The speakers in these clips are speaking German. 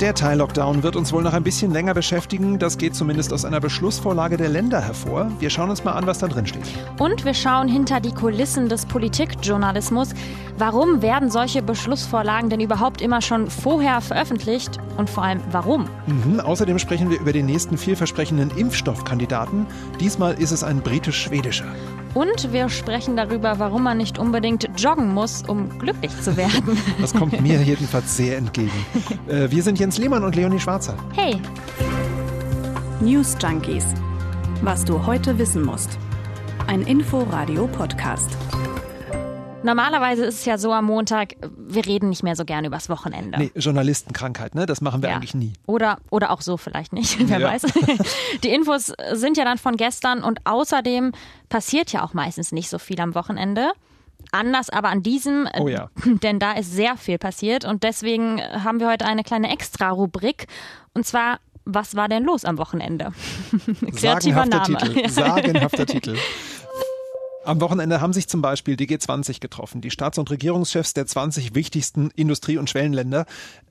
Der Teil-Lockdown wird uns wohl noch ein bisschen länger beschäftigen. Das geht zumindest aus einer Beschlussvorlage der Länder hervor. Wir schauen uns mal an, was da drin steht. Und wir schauen hinter die Kulissen des Politikjournalismus. Warum werden solche Beschlussvorlagen denn überhaupt immer schon vorher veröffentlicht? Und vor allem, warum? Mhm. Außerdem sprechen wir über den nächsten vielversprechenden Impfstoffkandidaten. Diesmal ist es ein britisch-schwedischer. Und wir sprechen darüber, warum man nicht unbedingt joggen muss, um glücklich zu werden. Das kommt mir jedenfalls sehr entgegen. Äh, wir sind Jens Lehmann und Leonie Schwarzer. Hey! News Junkies. Was du heute wissen musst. Ein Info-Radio-Podcast. Normalerweise ist es ja so am Montag, wir reden nicht mehr so gerne übers Wochenende. Nee, Journalistenkrankheit, ne? Das machen wir ja. eigentlich nie. Oder, oder auch so vielleicht nicht, wer ja. weiß. Die Infos sind ja dann von gestern und außerdem passiert ja auch meistens nicht so viel am Wochenende. Anders aber an diesem, oh ja. denn da ist sehr viel passiert und deswegen haben wir heute eine kleine Extra-Rubrik und zwar was war denn los am Wochenende? Kreativer Sagenhafter Name. Titel. Sagenhafter Titel. Am Wochenende haben sich zum Beispiel die G20 getroffen, die Staats- und Regierungschefs der 20 wichtigsten Industrie- und Schwellenländer.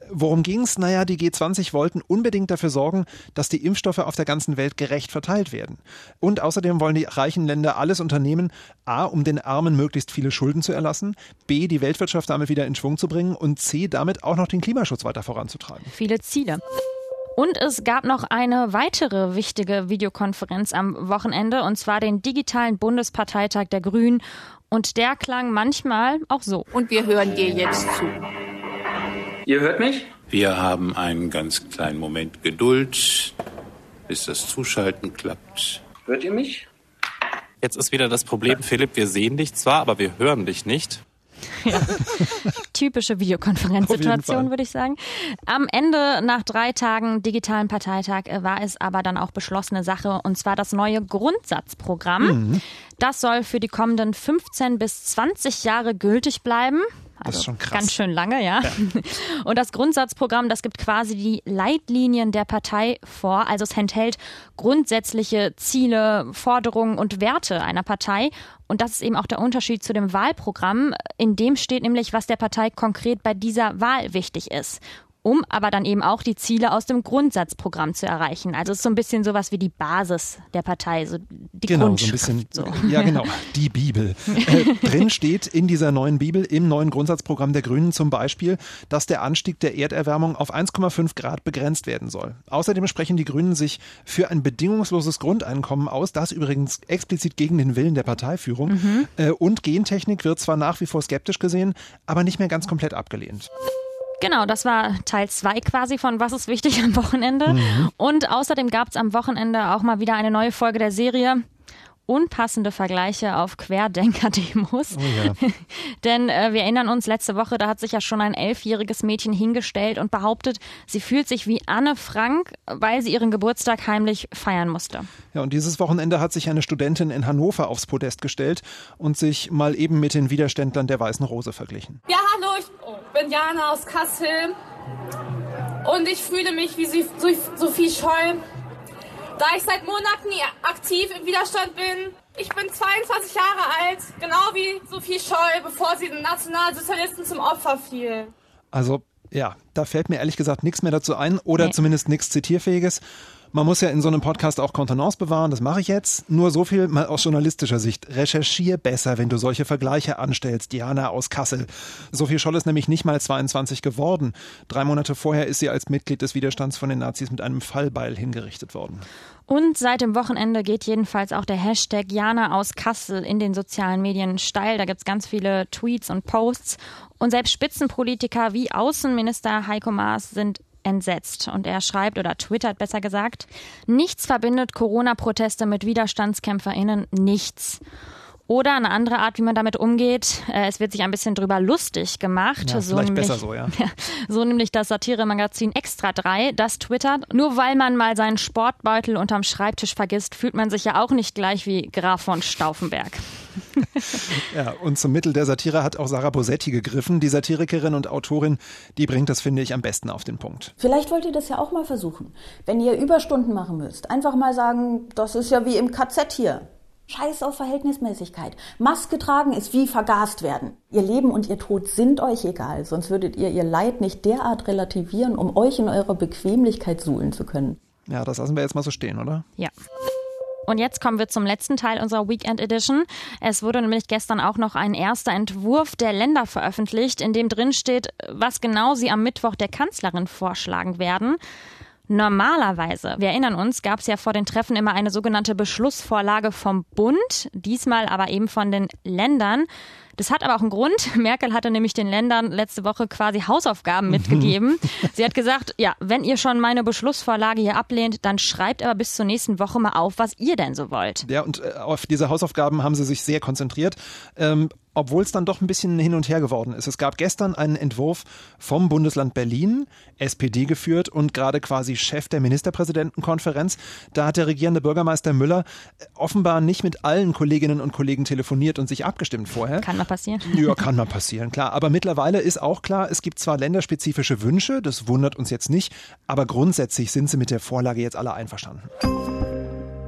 Worum ging es? Naja, die G20 wollten unbedingt dafür sorgen, dass die Impfstoffe auf der ganzen Welt gerecht verteilt werden. Und außerdem wollen die reichen Länder alles unternehmen, a, um den Armen möglichst viele Schulden zu erlassen, b, die Weltwirtschaft damit wieder in Schwung zu bringen und c, damit auch noch den Klimaschutz weiter voranzutreiben. Viele Ziele. Und es gab noch eine weitere wichtige Videokonferenz am Wochenende, und zwar den digitalen Bundesparteitag der Grünen. Und der klang manchmal auch so. Und wir hören dir jetzt zu. Ihr hört mich? Wir haben einen ganz kleinen Moment Geduld, bis das Zuschalten klappt. Hört ihr mich? Jetzt ist wieder das Problem, Philipp, wir sehen dich zwar, aber wir hören dich nicht. Ja. Typische Videokonferenzsituation, würde ich sagen. Am Ende, nach drei Tagen digitalen Parteitag, äh, war es aber dann auch beschlossene Sache, und zwar das neue Grundsatzprogramm. Mhm. Das soll für die kommenden 15 bis 20 Jahre gültig bleiben. Also das ist schon krass. Ganz schön lange, ja. ja. Und das Grundsatzprogramm, das gibt quasi die Leitlinien der Partei vor. Also es enthält grundsätzliche Ziele, Forderungen und Werte einer Partei. Und das ist eben auch der Unterschied zu dem Wahlprogramm. In dem steht nämlich, was der Partei konkret bei dieser Wahl wichtig ist um aber dann eben auch die Ziele aus dem Grundsatzprogramm zu erreichen. Also es ist so ein bisschen sowas wie die Basis der Partei, so die genau, Grundschrift. So ein bisschen, so. Ja, genau, die Bibel. äh, drin steht in dieser neuen Bibel, im neuen Grundsatzprogramm der Grünen zum Beispiel, dass der Anstieg der Erderwärmung auf 1,5 Grad begrenzt werden soll. Außerdem sprechen die Grünen sich für ein bedingungsloses Grundeinkommen aus, das übrigens explizit gegen den Willen der Parteiführung. Mhm. Äh, und Gentechnik wird zwar nach wie vor skeptisch gesehen, aber nicht mehr ganz komplett abgelehnt. Genau, das war Teil zwei quasi von Was ist wichtig am Wochenende. Mhm. Und außerdem gab es am Wochenende auch mal wieder eine neue Folge der Serie unpassende Vergleiche auf Querdenker-Demos. Oh ja. Denn äh, wir erinnern uns, letzte Woche, da hat sich ja schon ein elfjähriges Mädchen hingestellt und behauptet, sie fühlt sich wie Anne Frank, weil sie ihren Geburtstag heimlich feiern musste. Ja, und dieses Wochenende hat sich eine Studentin in Hannover aufs Podest gestellt und sich mal eben mit den Widerständlern der Weißen Rose verglichen. Ja, hallo, ich bin Jana aus Kassel und ich fühle mich wie Sophie Scholl da ich seit Monaten aktiv im Widerstand bin, ich bin 22 Jahre alt, genau wie Sophie Scholl, bevor sie den Nationalsozialisten zum Opfer fiel. Also ja, da fällt mir ehrlich gesagt nichts mehr dazu ein oder nee. zumindest nichts Zitierfähiges. Man muss ja in so einem Podcast auch Kontenance bewahren, das mache ich jetzt. Nur so viel mal aus journalistischer Sicht. Recherchier besser, wenn du solche Vergleiche anstellst. Diana aus Kassel. Sophie Scholl ist nämlich nicht mal 22 geworden. Drei Monate vorher ist sie als Mitglied des Widerstands von den Nazis mit einem Fallbeil hingerichtet worden. Und seit dem Wochenende geht jedenfalls auch der Hashtag Jana aus Kassel in den sozialen Medien steil. Da gibt es ganz viele Tweets und Posts. Und selbst Spitzenpolitiker wie Außenminister Heiko Maas sind entsetzt. Und er schreibt oder twittert besser gesagt, nichts verbindet Corona-Proteste mit WiderstandskämpferInnen, nichts. Oder eine andere Art, wie man damit umgeht. Äh, es wird sich ein bisschen drüber lustig gemacht. Ja, so vielleicht nämlich, besser so, ja. So nämlich das Satiremagazin Extra 3, das twittert. Nur weil man mal seinen Sportbeutel unterm Schreibtisch vergisst, fühlt man sich ja auch nicht gleich wie Graf von Stauffenberg. ja, und zum Mittel der Satire hat auch Sarah Bosetti gegriffen. Die Satirikerin und Autorin, die bringt das, finde ich, am besten auf den Punkt. Vielleicht wollt ihr das ja auch mal versuchen. Wenn ihr Überstunden machen müsst, einfach mal sagen, das ist ja wie im KZ hier. Scheiß auf Verhältnismäßigkeit. Maske tragen ist wie vergast werden. Ihr Leben und ihr Tod sind euch egal, sonst würdet ihr ihr Leid nicht derart relativieren, um euch in eurer Bequemlichkeit suhlen zu können. Ja, das lassen wir jetzt mal so stehen, oder? Ja. Und jetzt kommen wir zum letzten Teil unserer Weekend Edition. Es wurde nämlich gestern auch noch ein erster Entwurf der Länder veröffentlicht, in dem drin steht, was genau sie am Mittwoch der Kanzlerin vorschlagen werden. Normalerweise, wir erinnern uns, gab es ja vor den Treffen immer eine sogenannte Beschlussvorlage vom Bund, diesmal aber eben von den Ländern. Das hat aber auch einen Grund. Merkel hatte nämlich den Ländern letzte Woche quasi Hausaufgaben mitgegeben. Sie hat gesagt, ja, wenn ihr schon meine Beschlussvorlage hier ablehnt, dann schreibt aber bis zur nächsten Woche mal auf, was ihr denn so wollt. Ja, und äh, auf diese Hausaufgaben haben sie sich sehr konzentriert. Ähm, obwohl es dann doch ein bisschen hin und her geworden ist. Es gab gestern einen Entwurf vom Bundesland Berlin, SPD geführt und gerade quasi Chef der Ministerpräsidentenkonferenz. Da hat der regierende Bürgermeister Müller äh, offenbar nicht mit allen Kolleginnen und Kollegen telefoniert und sich abgestimmt vorher. Kann mal passieren. Ja, kann mal passieren, klar. Aber mittlerweile ist auch klar, es gibt zwar länderspezifische Wünsche, das wundert uns jetzt nicht, aber grundsätzlich sind sie mit der Vorlage jetzt alle einverstanden.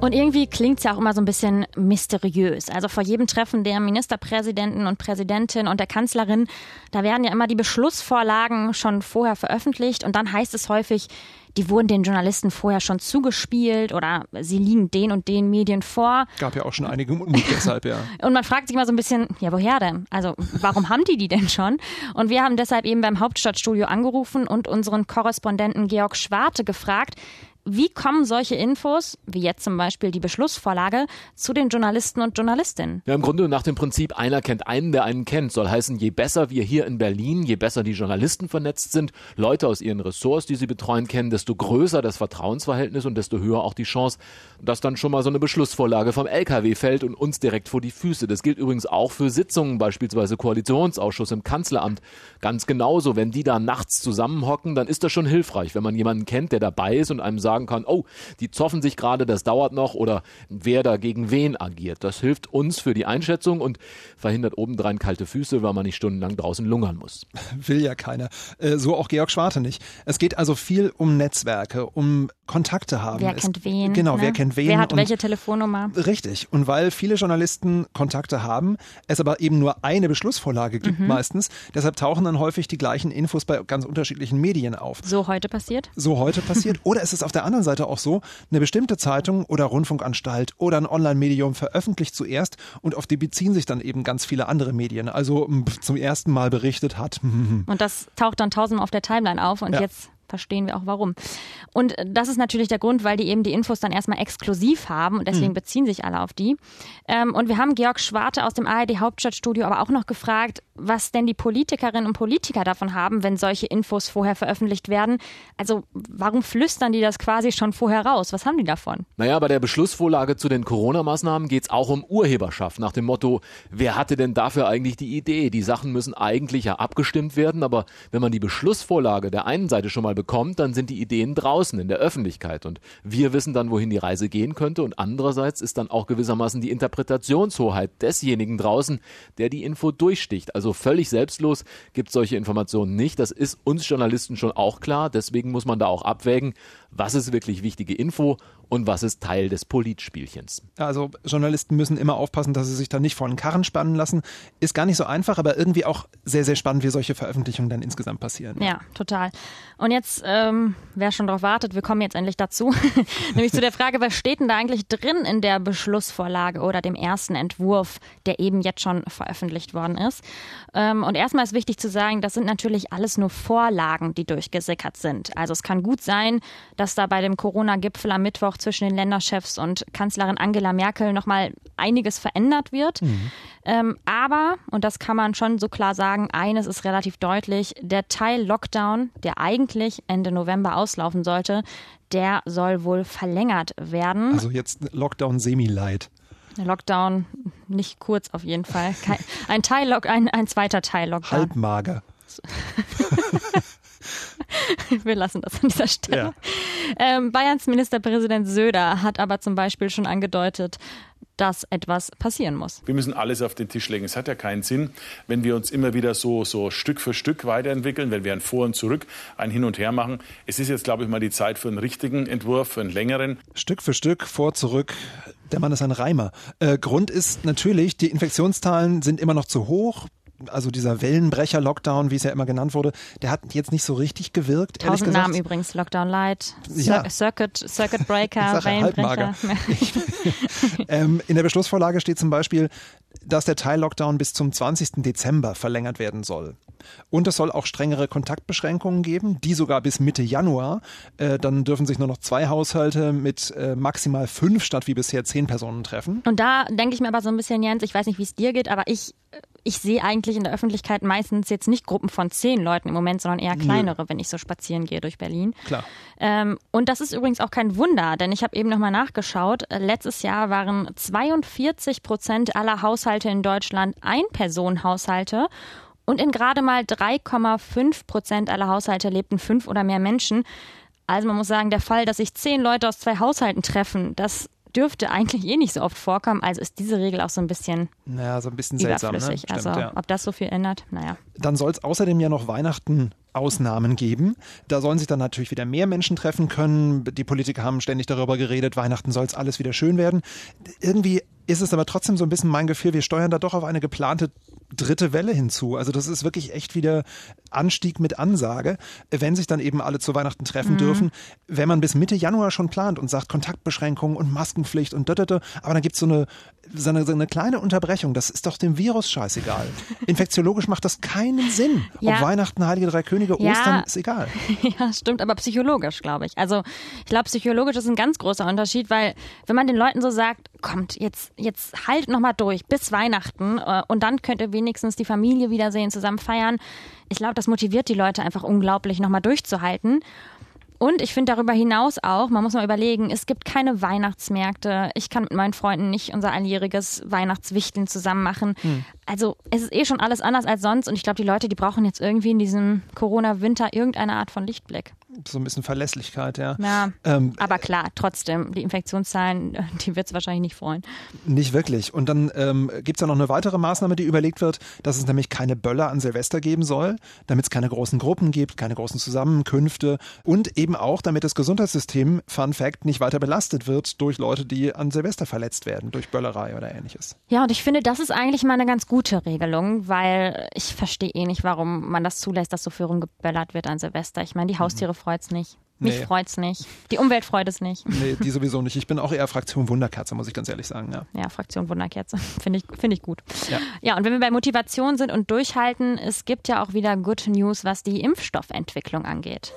Und irgendwie klingt es ja auch immer so ein bisschen mysteriös. Also vor jedem Treffen der Ministerpräsidenten und Präsidentin und der Kanzlerin, da werden ja immer die Beschlussvorlagen schon vorher veröffentlicht und dann heißt es häufig, die wurden den Journalisten vorher schon zugespielt oder sie liegen den und den Medien vor. Gab ja auch schon einige Unmut deshalb, ja. Und man fragt sich mal so ein bisschen, ja, woher denn? Also, warum haben die die denn schon? Und wir haben deshalb eben beim Hauptstadtstudio angerufen und unseren Korrespondenten Georg Schwarte gefragt, wie kommen solche Infos, wie jetzt zum Beispiel die Beschlussvorlage, zu den Journalisten und Journalistinnen? Ja, im Grunde nach dem Prinzip, einer kennt einen, der einen kennt. Soll heißen, je besser wir hier in Berlin, je besser die Journalisten vernetzt sind, Leute aus ihren Ressorts, die sie betreuen, kennen, desto größer das Vertrauensverhältnis und desto höher auch die Chance, dass dann schon mal so eine Beschlussvorlage vom LKW fällt und uns direkt vor die Füße. Das gilt übrigens auch für Sitzungen, beispielsweise Koalitionsausschuss im Kanzleramt. Ganz genauso, wenn die da nachts zusammenhocken, dann ist das schon hilfreich, wenn man jemanden kennt, der dabei ist und einem sagt, sagen kann, oh, die zoffen sich gerade, das dauert noch oder wer da gegen wen agiert. Das hilft uns für die Einschätzung und verhindert obendrein kalte Füße, weil man nicht stundenlang draußen lungern muss. Will ja keiner. Äh, so auch Georg Schwarte nicht. Es geht also viel um Netzwerke, um Kontakte haben. Wer es, kennt wen? Genau, ne? wer kennt wen? Wer hat welche Telefonnummer? Richtig. Und weil viele Journalisten Kontakte haben, es aber eben nur eine Beschlussvorlage gibt mhm. meistens, deshalb tauchen dann häufig die gleichen Infos bei ganz unterschiedlichen Medien auf. So heute passiert? So heute passiert. Oder ist es auf der anderen Seite auch so, eine bestimmte Zeitung oder Rundfunkanstalt oder ein Online-Medium veröffentlicht zuerst und auf die beziehen sich dann eben ganz viele andere Medien. Also zum ersten Mal berichtet hat. Und das taucht dann tausendmal auf der Timeline auf und ja. jetzt verstehen wir auch warum. Und das ist natürlich der Grund, weil die eben die Infos dann erstmal exklusiv haben und deswegen mhm. beziehen sich alle auf die. Ähm, und wir haben Georg Schwarte aus dem ARD Hauptstadtstudio aber auch noch gefragt, was denn die Politikerinnen und Politiker davon haben, wenn solche Infos vorher veröffentlicht werden. Also warum flüstern die das quasi schon vorher raus? Was haben die davon? Naja, bei der Beschlussvorlage zu den Corona-Maßnahmen geht es auch um Urheberschaft nach dem Motto, wer hatte denn dafür eigentlich die Idee? Die Sachen müssen eigentlich ja abgestimmt werden, aber wenn man die Beschlussvorlage der einen Seite schon mal bekommt, dann sind die Ideen draußen in der Öffentlichkeit und wir wissen dann, wohin die Reise gehen könnte und andererseits ist dann auch gewissermaßen die Interpretationshoheit desjenigen draußen, der die Info durchsticht. Also völlig selbstlos gibt es solche Informationen nicht. Das ist uns Journalisten schon auch klar. Deswegen muss man da auch abwägen, was ist wirklich wichtige Info und was ist Teil des Politspielchens. Also Journalisten müssen immer aufpassen, dass sie sich da nicht vor den Karren spannen lassen. Ist gar nicht so einfach, aber irgendwie auch sehr, sehr spannend, wie solche Veröffentlichungen dann insgesamt passieren. Ja, total. Und jetzt, ähm, wer schon darauf wartet, wir kommen jetzt endlich dazu. Nämlich zu der Frage, was steht denn da eigentlich drin in der Beschlussvorlage oder dem ersten Entwurf, der eben jetzt schon veröffentlicht worden ist. Ähm, und erstmal ist wichtig zu sagen, das sind natürlich alles nur Vorlagen, die durchgesickert sind. Also es kann gut sein, dass da bei dem Corona-Gipfel am Mittwoch zwischen den Länderchefs und Kanzlerin Angela Merkel nochmal einiges verändert wird. Mhm. Ähm, aber, und das kann man schon so klar sagen, eines ist relativ deutlich, der Teil Lockdown, der eigentlich Ende November auslaufen sollte, der soll wohl verlängert werden. Also jetzt Lockdown semi-light. Lockdown nicht kurz auf jeden Fall. Ein Teil ein, ein zweiter Teil Lockdown. Halbmager. Wir lassen das an dieser Stelle. Ja. Ähm, Bayerns Ministerpräsident Söder hat aber zum Beispiel schon angedeutet, dass etwas passieren muss. Wir müssen alles auf den Tisch legen. Es hat ja keinen Sinn, wenn wir uns immer wieder so, so Stück für Stück weiterentwickeln, wenn wir ein Vor und Zurück, ein Hin und Her machen. Es ist jetzt, glaube ich, mal die Zeit für einen richtigen Entwurf, für einen längeren. Stück für Stück, vor, zurück. Der Mann ist ein Reimer. Äh, Grund ist natürlich, die Infektionszahlen sind immer noch zu hoch also dieser Wellenbrecher-Lockdown, wie es ja immer genannt wurde, der hat jetzt nicht so richtig gewirkt. Tausend Namen übrigens, Lockdown Light, ja. Circuit, Circuit Breaker, Wellenbrecher. ähm, in der Beschlussvorlage steht zum Beispiel, dass der Teil-Lockdown bis zum 20. Dezember verlängert werden soll. Und es soll auch strengere Kontaktbeschränkungen geben, die sogar bis Mitte Januar. Äh, dann dürfen sich nur noch zwei Haushalte mit äh, maximal fünf statt wie bisher zehn Personen treffen. Und da denke ich mir aber so ein bisschen, Jens, ich weiß nicht, wie es dir geht, aber ich ich sehe eigentlich in der Öffentlichkeit meistens jetzt nicht Gruppen von zehn Leuten im Moment, sondern eher kleinere, Nö. wenn ich so spazieren gehe durch Berlin. Klar. Ähm, und das ist übrigens auch kein Wunder, denn ich habe eben nochmal nachgeschaut. Letztes Jahr waren 42 Prozent aller Haushalte in Deutschland Ein-Personen-Haushalte und in gerade mal 3,5 Prozent aller Haushalte lebten fünf oder mehr Menschen. Also man muss sagen, der Fall, dass sich zehn Leute aus zwei Haushalten treffen, das dürfte eigentlich eh nicht so oft vorkommen. Also ist diese Regel auch so ein bisschen, naja, so ein bisschen seltsam. Ne? Stimmt, also ja. ob das so viel ändert, naja. Dann soll es außerdem ja noch Weihnachten Ausnahmen geben. Da sollen sich dann natürlich wieder mehr Menschen treffen können. Die Politiker haben ständig darüber geredet, Weihnachten soll es alles wieder schön werden. Irgendwie ist es aber trotzdem so ein bisschen mein Gefühl, wir steuern da doch auf eine geplante dritte Welle hinzu. Also das ist wirklich echt wieder Anstieg mit Ansage, wenn sich dann eben alle zu Weihnachten treffen mhm. dürfen. Wenn man bis Mitte Januar schon plant und sagt Kontaktbeschränkungen und Maskenpflicht und dödödö, aber dann gibt so es so eine, so eine kleine Unterbrechung. Das ist doch dem Virus scheißegal. Infektiologisch macht das keinen Sinn. Ja. Ob Weihnachten, Heilige Drei Könige, ja. Ostern, ist egal. Ja, stimmt, aber psychologisch, glaube ich. Also ich glaube, psychologisch ist ein ganz großer Unterschied, weil wenn man den Leuten so sagt, kommt, jetzt, jetzt halt nochmal durch bis Weihnachten äh, und dann könnt ihr wenigstens die Familie wiedersehen, zusammen feiern. Ich glaube, das motiviert die Leute einfach unglaublich, nochmal durchzuhalten. Und ich finde darüber hinaus auch, man muss mal überlegen, es gibt keine Weihnachtsmärkte. Ich kann mit meinen Freunden nicht unser alljähriges Weihnachtswichteln zusammen machen. Hm. Also es ist eh schon alles anders als sonst und ich glaube, die Leute, die brauchen jetzt irgendwie in diesem Corona-Winter irgendeine Art von Lichtblick so ein bisschen Verlässlichkeit, ja. Ja, ähm, aber klar, trotzdem, die Infektionszahlen, die wird es wahrscheinlich nicht freuen. Nicht wirklich. Und dann ähm, gibt es ja noch eine weitere Maßnahme, die überlegt wird, dass es nämlich keine Böller an Silvester geben soll, damit es keine großen Gruppen gibt, keine großen Zusammenkünfte und eben auch, damit das Gesundheitssystem, Fun Fact, nicht weiter belastet wird durch Leute, die an Silvester verletzt werden, durch Böllerei oder ähnliches. Ja, und ich finde, das ist eigentlich mal eine ganz gute Regelung, weil ich verstehe eh nicht, warum man das zulässt, dass so viel rumgeböllert wird an Silvester. Ich meine, die Haustiere mhm freut's nicht. Mich nee. freut's nicht. Die Umwelt freut es nicht. Nee, die sowieso nicht. Ich bin auch eher Fraktion Wunderkerze, muss ich ganz ehrlich sagen. Ja, ja Fraktion Wunderkerze. Finde ich, find ich gut. Ja. ja, und wenn wir bei Motivation sind und durchhalten, es gibt ja auch wieder Good News, was die Impfstoffentwicklung angeht.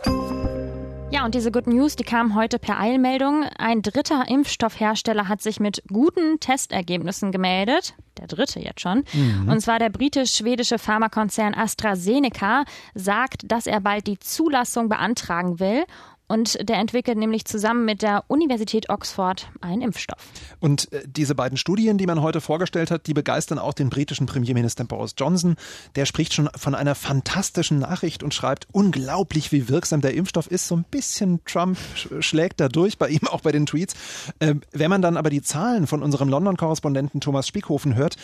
Ja, und diese Good News, die kam heute per Eilmeldung. Ein dritter Impfstoffhersteller hat sich mit guten Testergebnissen gemeldet. Der dritte jetzt schon. Mhm. Und zwar der britisch-schwedische Pharmakonzern AstraZeneca sagt, dass er bald die Zulassung beantragen will. Und der entwickelt nämlich zusammen mit der Universität Oxford einen Impfstoff. Und äh, diese beiden Studien, die man heute vorgestellt hat, die begeistern auch den britischen Premierminister Boris Johnson. Der spricht schon von einer fantastischen Nachricht und schreibt, unglaublich, wie wirksam der Impfstoff ist. So ein bisschen Trump schlägt da durch, bei ihm auch bei den Tweets. Ähm, wenn man dann aber die Zahlen von unserem London-Korrespondenten Thomas Spiekhofen hört,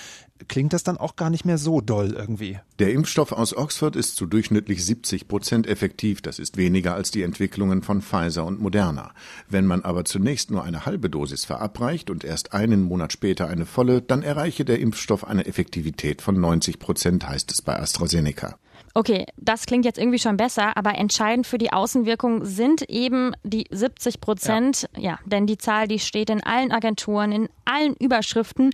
klingt das dann auch gar nicht mehr so doll irgendwie. Der Impfstoff aus Oxford ist zu durchschnittlich 70 Prozent effektiv. Das ist weniger als die Entwicklungen von Pfizer und Moderna. Wenn man aber zunächst nur eine halbe Dosis verabreicht und erst einen Monat später eine volle, dann erreiche der Impfstoff eine Effektivität von 90 Prozent, heißt es bei AstraZeneca. Okay, das klingt jetzt irgendwie schon besser, aber entscheidend für die Außenwirkung sind eben die 70 Prozent. Ja. ja, denn die Zahl, die steht in allen Agenturen, in allen Überschriften.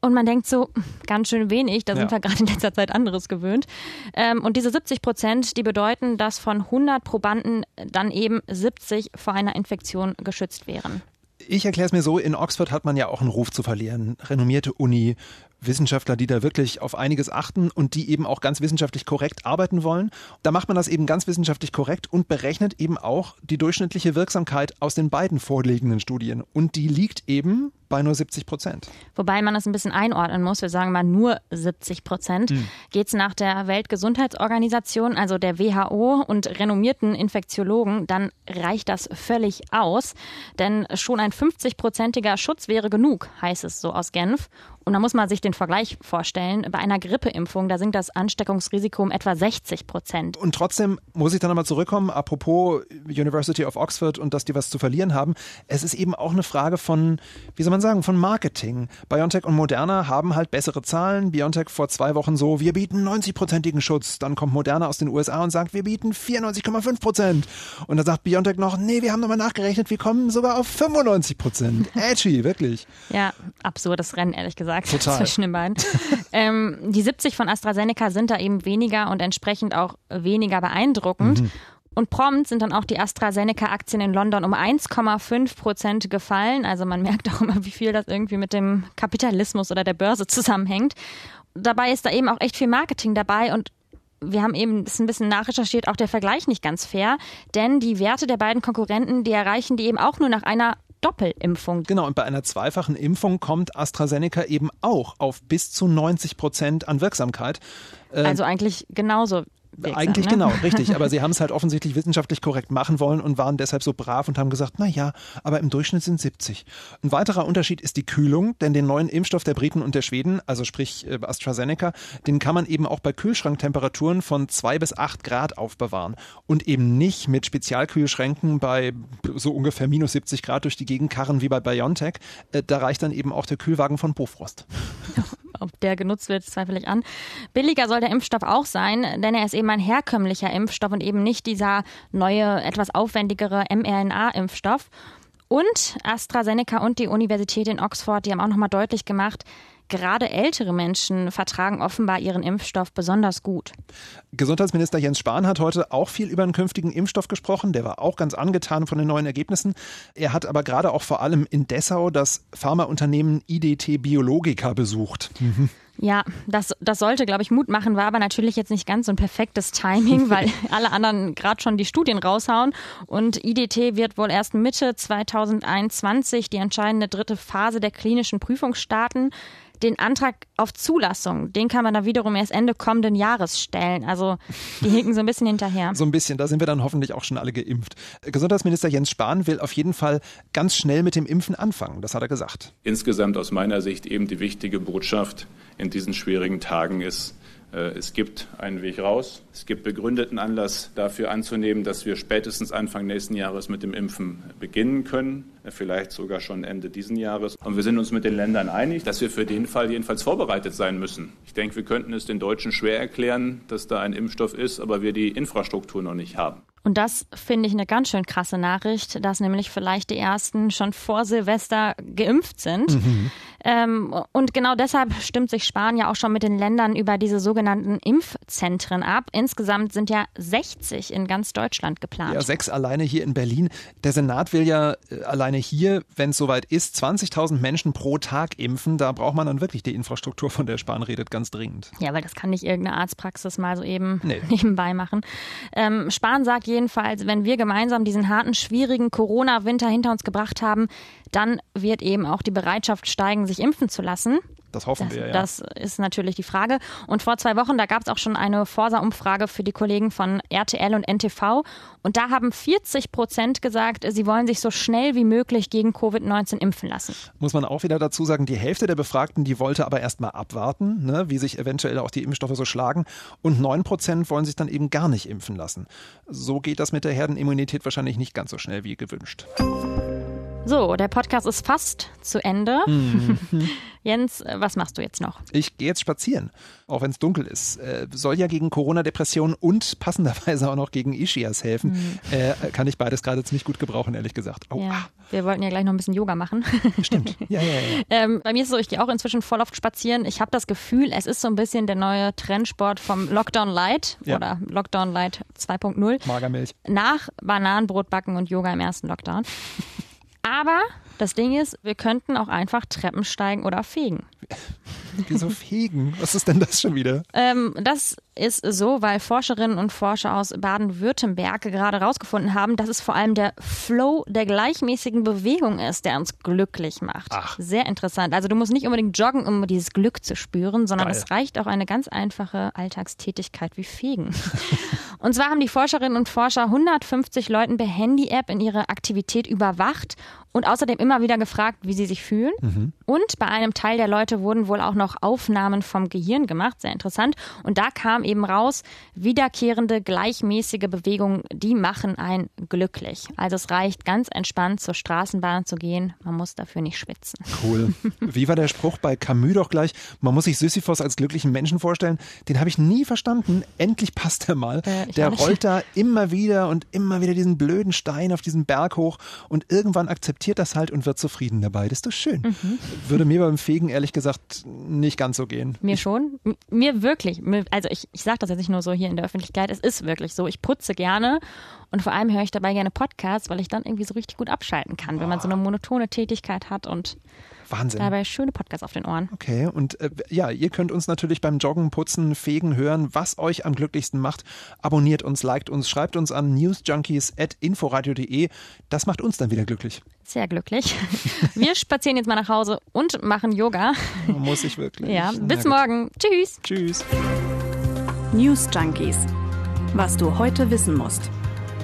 Und man denkt so, ganz schön wenig, da sind wir gerade in letzter Zeit anderes gewöhnt. Ähm, und diese 70 Prozent, die bedeuten, dass von 100 Probanden dann eben 70 vor einer Infektion geschützt wären. Ich erkläre es mir so, in Oxford hat man ja auch einen Ruf zu verlieren. Renommierte Uni, Wissenschaftler, die da wirklich auf einiges achten und die eben auch ganz wissenschaftlich korrekt arbeiten wollen. Da macht man das eben ganz wissenschaftlich korrekt und berechnet eben auch die durchschnittliche Wirksamkeit aus den beiden vorliegenden Studien. Und die liegt eben bei nur 70 Prozent. Wobei man das ein bisschen einordnen muss. Wir sagen mal nur 70 Prozent. Hm. Geht es nach der Weltgesundheitsorganisation, also der WHO und renommierten Infektiologen, dann reicht das völlig aus. Denn schon ein 50-prozentiger Schutz wäre genug, heißt es so aus Genf. Und da muss man sich den Vergleich vorstellen. Bei einer Grippeimpfung, da sinkt das Ansteckungsrisiko um etwa 60 Prozent. Und trotzdem muss ich dann nochmal zurückkommen, apropos University of Oxford und dass die was zu verlieren haben. Es ist eben auch eine Frage von, wie soll man sagen, von Marketing. BioNTech und Moderna haben halt bessere Zahlen. BioNTech vor zwei Wochen so, wir bieten 90-prozentigen Schutz. Dann kommt Moderna aus den USA und sagt, wir bieten 94,5 Prozent. Und dann sagt BioNTech noch, nee, wir haben nochmal nachgerechnet, wir kommen sogar auf 95 Prozent. Edgy, wirklich. Ja, absurdes Rennen, ehrlich gesagt Total. Zwischen den beiden. ähm, die 70 von AstraZeneca sind da eben weniger und entsprechend auch weniger beeindruckend. Mhm. Und prompt sind dann auch die AstraZeneca-Aktien in London um 1,5 Prozent gefallen. Also man merkt auch immer, wie viel das irgendwie mit dem Kapitalismus oder der Börse zusammenhängt. Dabei ist da eben auch echt viel Marketing dabei und wir haben eben das ein bisschen nachrecherchiert, auch der Vergleich nicht ganz fair, denn die Werte der beiden Konkurrenten, die erreichen die eben auch nur nach einer Doppelimpfung. Genau, und bei einer zweifachen Impfung kommt AstraZeneca eben auch auf bis zu 90 Prozent an Wirksamkeit. Äh, also eigentlich genauso Wirksam, Eigentlich ne? genau, richtig. Aber sie haben es halt offensichtlich wissenschaftlich korrekt machen wollen und waren deshalb so brav und haben gesagt, na ja, aber im Durchschnitt sind 70. Ein weiterer Unterschied ist die Kühlung, denn den neuen Impfstoff der Briten und der Schweden, also sprich äh, AstraZeneca, den kann man eben auch bei Kühlschranktemperaturen von zwei bis acht Grad aufbewahren und eben nicht mit Spezialkühlschränken bei so ungefähr minus 70 Grad durch die Gegend karren wie bei BioNTech. Äh, da reicht dann eben auch der Kühlwagen von Bofrost. Ob der genutzt wird, zweifle ich an. Billiger soll der Impfstoff auch sein, denn er ist eben ein herkömmlicher Impfstoff und eben nicht dieser neue, etwas aufwendigere mRNA-Impfstoff. Und AstraZeneca und die Universität in Oxford, die haben auch nochmal deutlich gemacht, Gerade ältere Menschen vertragen offenbar ihren Impfstoff besonders gut. Gesundheitsminister Jens Spahn hat heute auch viel über einen künftigen Impfstoff gesprochen. Der war auch ganz angetan von den neuen Ergebnissen. Er hat aber gerade auch vor allem in Dessau das Pharmaunternehmen IDT Biologica besucht. Mhm. Ja, das, das sollte, glaube ich, Mut machen, war aber natürlich jetzt nicht ganz so ein perfektes Timing, weil alle anderen gerade schon die Studien raushauen. Und IDT wird wohl erst Mitte 2021 die entscheidende dritte Phase der klinischen Prüfung starten. Den Antrag auf Zulassung, den kann man dann wiederum erst Ende kommenden Jahres stellen. Also die hinken so ein bisschen hinterher. So ein bisschen, da sind wir dann hoffentlich auch schon alle geimpft. Gesundheitsminister Jens Spahn will auf jeden Fall ganz schnell mit dem Impfen anfangen, das hat er gesagt. Insgesamt aus meiner Sicht eben die wichtige Botschaft in diesen schwierigen Tagen ist, äh, es gibt einen Weg raus. Es gibt begründeten Anlass dafür anzunehmen, dass wir spätestens Anfang nächsten Jahres mit dem Impfen beginnen können, äh, vielleicht sogar schon Ende diesen Jahres. Und wir sind uns mit den Ländern einig, dass wir für den Fall jedenfalls vorbereitet sein müssen. Ich denke, wir könnten es den Deutschen schwer erklären, dass da ein Impfstoff ist, aber wir die Infrastruktur noch nicht haben. Und das finde ich eine ganz schön krasse Nachricht, dass nämlich vielleicht die ersten schon vor Silvester geimpft sind. Mhm. Ähm, und genau deshalb stimmt sich Spahn ja auch schon mit den Ländern über diese sogenannten Impfzentren ab. Insgesamt sind ja 60 in ganz Deutschland geplant. Ja, sechs alleine hier in Berlin. Der Senat will ja äh, alleine hier, wenn es soweit ist, 20.000 Menschen pro Tag impfen. Da braucht man dann wirklich die Infrastruktur, von der Spahn redet, ganz dringend. Ja, weil das kann nicht irgendeine Arztpraxis mal so eben nee. nebenbei machen. Ähm, Spahn sagt jedenfalls, wenn wir gemeinsam diesen harten, schwierigen Corona-Winter hinter uns gebracht haben, dann wird eben auch die Bereitschaft steigen, sich impfen zu lassen. Das hoffen das, wir, ja. Das ist natürlich die Frage. Und vor zwei Wochen, da gab es auch schon eine Forsa-Umfrage für die Kollegen von RTL und NTV. Und da haben 40 Prozent gesagt, sie wollen sich so schnell wie möglich gegen Covid-19 impfen lassen. Muss man auch wieder dazu sagen, die Hälfte der Befragten, die wollte aber erst mal abwarten, ne, wie sich eventuell auch die Impfstoffe so schlagen. Und 9 Prozent wollen sich dann eben gar nicht impfen lassen. So geht das mit der Herdenimmunität wahrscheinlich nicht ganz so schnell wie gewünscht. So, der Podcast ist fast zu Ende. Mhm. Jens, was machst du jetzt noch? Ich gehe jetzt spazieren, auch wenn es dunkel ist. Äh, soll ja gegen Corona-Depression und passenderweise auch noch gegen Ischias helfen. Mhm. Äh, kann ich beides gerade ziemlich gut gebrauchen, ehrlich gesagt. Oh. Ja, wir wollten ja gleich noch ein bisschen Yoga machen. Stimmt. Ja, ja, ja. Ähm, bei mir ist es so, ich gehe auch inzwischen voll oft spazieren. Ich habe das Gefühl, es ist so ein bisschen der neue Trendsport vom Lockdown Light ja. oder Lockdown Light 2.0. Magermilch. Nach Bananenbrot backen und Yoga im ersten Lockdown. Aber Das Ding ist, wir könnten auch einfach Treppen steigen oder fegen. Wieso fegen? Was ist denn das schon wieder? Ähm, das ist so, weil Forscherinnen und Forscher aus Baden-Württemberg gerade herausgefunden haben, dass es vor allem der Flow der gleichmäßigen Bewegung ist, der uns glücklich macht. Ach. Sehr interessant. Also du musst nicht unbedingt joggen, um dieses Glück zu spüren, sondern Geil. es reicht auch eine ganz einfache Alltagstätigkeit wie Fegen. und zwar haben die Forscherinnen und Forscher 150 Leuten per Handy-App in ihre Aktivität überwacht und außerdem immer wieder gefragt, wie sie sich fühlen. Und bei einem Teil der Leute wurden wohl auch noch Aufnahmen vom Gehirn gemacht, sehr interessant. Und da kam eben raus, wiederkehrende gleichmäßige Bewegungen, die machen einen glücklich. Also es reicht ganz entspannt zur Straßenbahn zu gehen, man muss dafür nicht schwitzen. Cool. Wie war der Spruch bei Camus doch gleich? Man muss sich Sisyphos als glücklichen Menschen vorstellen. Den habe ich nie verstanden. Endlich passt er mal. Äh, der rollt da immer wieder und immer wieder diesen blöden Stein auf diesen Berg hoch und irgendwann akzeptiert das halt und wird zufrieden dabei. Das ist doch schön. Mhm. Würde mir beim Fegen ehrlich gesagt nicht ganz so gehen. Mir schon. M- Mir wirklich. Mir- Also ich, ich sage das jetzt nicht nur so hier in der Öffentlichkeit. Es ist wirklich so. Ich putze gerne und vor allem höre ich dabei gerne Podcasts, weil ich dann irgendwie so richtig gut abschalten kann, wenn man so eine monotone Tätigkeit hat und Wahnsinn. dabei schöne Podcasts auf den Ohren. Okay, und äh, ja, ihr könnt uns natürlich beim Joggen, Putzen, Fegen hören, was euch am glücklichsten macht. Abonniert uns, liked uns, schreibt uns an newsjunkies.inforadio.de. Das macht uns dann wieder glücklich. Sehr glücklich. Wir spazieren jetzt mal nach Hause und machen Yoga. Muss ich wirklich. Ja, bis morgen. Tschüss. Tschüss. News Junkies. Was du heute wissen musst.